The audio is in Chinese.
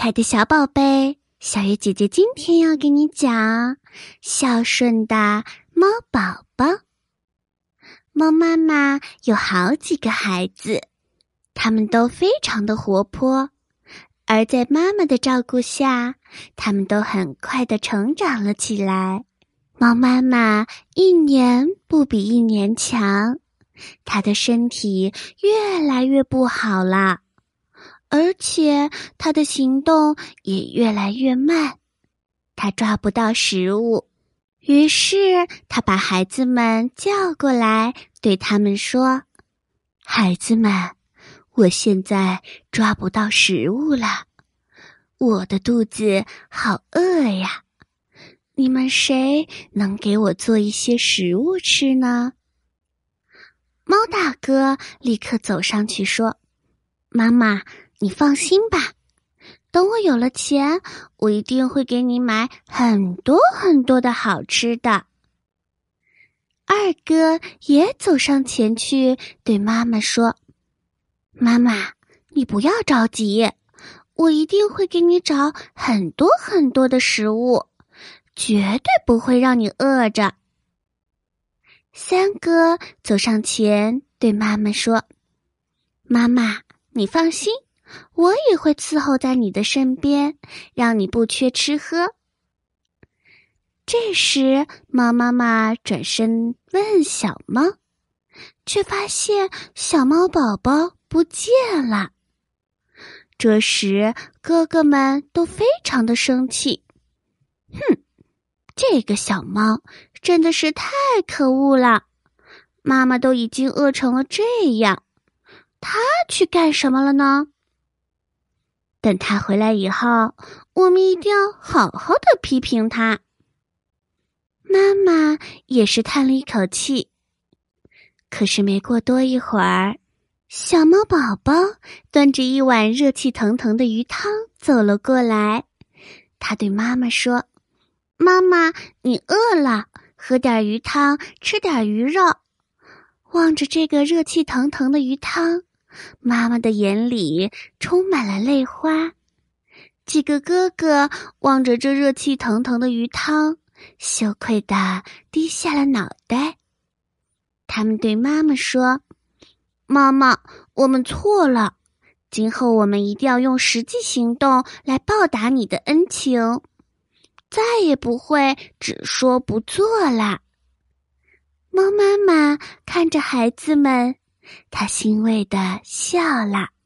可爱的小宝贝，小鱼姐姐今天要给你讲孝顺的猫宝宝。猫妈妈有好几个孩子，他们都非常的活泼，而在妈妈的照顾下，他们都很快的成长了起来。猫妈妈一年不比一年强，她的身体越来越不好了。而且他的行动也越来越慢，他抓不到食物。于是他把孩子们叫过来，对他们说：“孩子们，我现在抓不到食物了，我的肚子好饿呀！你们谁能给我做一些食物吃呢？”猫大哥立刻走上去说：“妈妈。”你放心吧，等我有了钱，我一定会给你买很多很多的好吃的。二哥也走上前去对妈妈说：“妈妈，你不要着急，我一定会给你找很多很多的食物，绝对不会让你饿着。”三哥走上前对妈妈说：“妈妈，你放心。”我也会伺候在你的身边，让你不缺吃喝。这时，猫妈妈转身问小猫，却发现小猫宝宝不见了。这时，哥哥们都非常的生气，哼，这个小猫真的是太可恶了！妈妈都已经饿成了这样，它去干什么了呢？等他回来以后，我们一定要好好的批评他。妈妈也是叹了一口气。可是没过多一会儿，小猫宝宝端着一碗热气腾腾的鱼汤走了过来。他对妈妈说：“妈妈，你饿了，喝点鱼汤，吃点鱼肉。”望着这个热气腾腾的鱼汤。妈妈的眼里充满了泪花，几个哥哥望着这热气腾腾的鱼汤，羞愧的低下了脑袋。他们对妈妈说：“妈妈，我们错了，今后我们一定要用实际行动来报答你的恩情，再也不会只说不做了。”猫妈妈看着孩子们。他欣慰的笑了。